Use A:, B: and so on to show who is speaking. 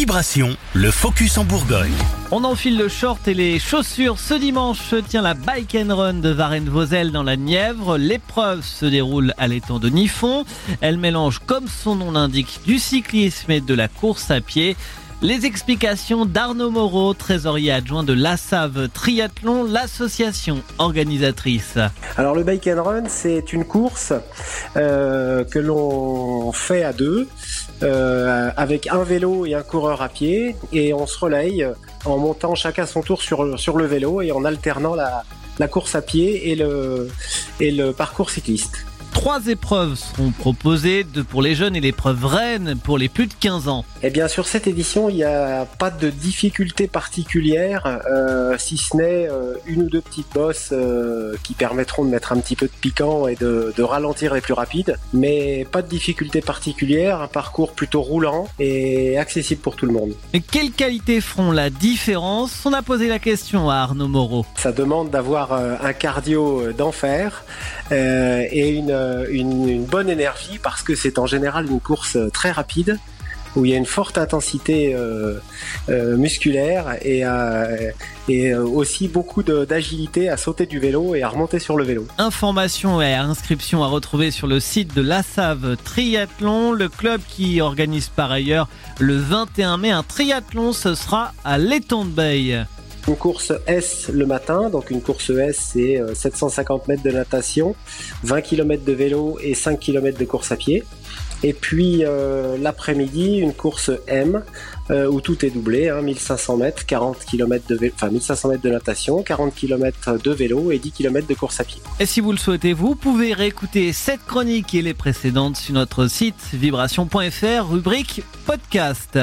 A: Vibration, le focus en Bourgogne.
B: On enfile le short et les chaussures. Ce dimanche se tient la Bike and Run de Varennes-Vauzelles dans la Nièvre. L'épreuve se déroule à l'étang de Niffon. Elle mélange, comme son nom l'indique, du cyclisme et de la course à pied. Les explications d'Arnaud Moreau, trésorier adjoint de l'ASSAV Triathlon, l'association organisatrice.
C: Alors le Bike and Run, c'est une course euh, que l'on fait à deux, euh, avec un vélo et un coureur à pied, et on se relaye en montant chacun son tour sur, le vélo et en alternant la, course à pied et le parcours cycliste.
B: Trois épreuves seront proposées, deux pour les jeunes et l'épreuve reine pour les plus de 15 ans.
C: Eh bien, sur cette édition, il n'y a pas de difficulté particulière, euh, si ce n'est euh, une ou deux petites bosses euh, qui permettront de mettre un petit peu de piquant et de, de, ralentir les plus rapides. Mais pas de difficulté particulière, un parcours plutôt roulant et accessible pour tout le monde.
B: Et quelles qualités feront la différence? On a posé la question à Arnaud Moreau.
C: Ça demande d'avoir un cardio d'enfer et une une, une, bonne énergie parce que c'est en général une course très rapide où il y a une forte intensité euh, euh, musculaire et, euh, et aussi beaucoup d'agilité à sauter du vélo et à remonter sur le vélo.
B: Informations et inscriptions à retrouver sur le site de l'ASSAV Triathlon, le club qui organise par ailleurs le 21 mai un triathlon, ce sera à l'étang de Bay.
C: Une course S le matin, donc une course S c'est 750 mètres de natation, 20 km de vélo et 5 km de course à pied. Et puis euh, l'après-midi, une course M euh, où tout est doublé, hein, 1500 mètres, 40 km de vélo, enfin 1500 mètres de natation, 40 km de vélo et 10 km de course à pied.
B: Et si vous le souhaitez, vous pouvez réécouter cette chronique et les précédentes sur notre site vibration.fr, rubrique podcast.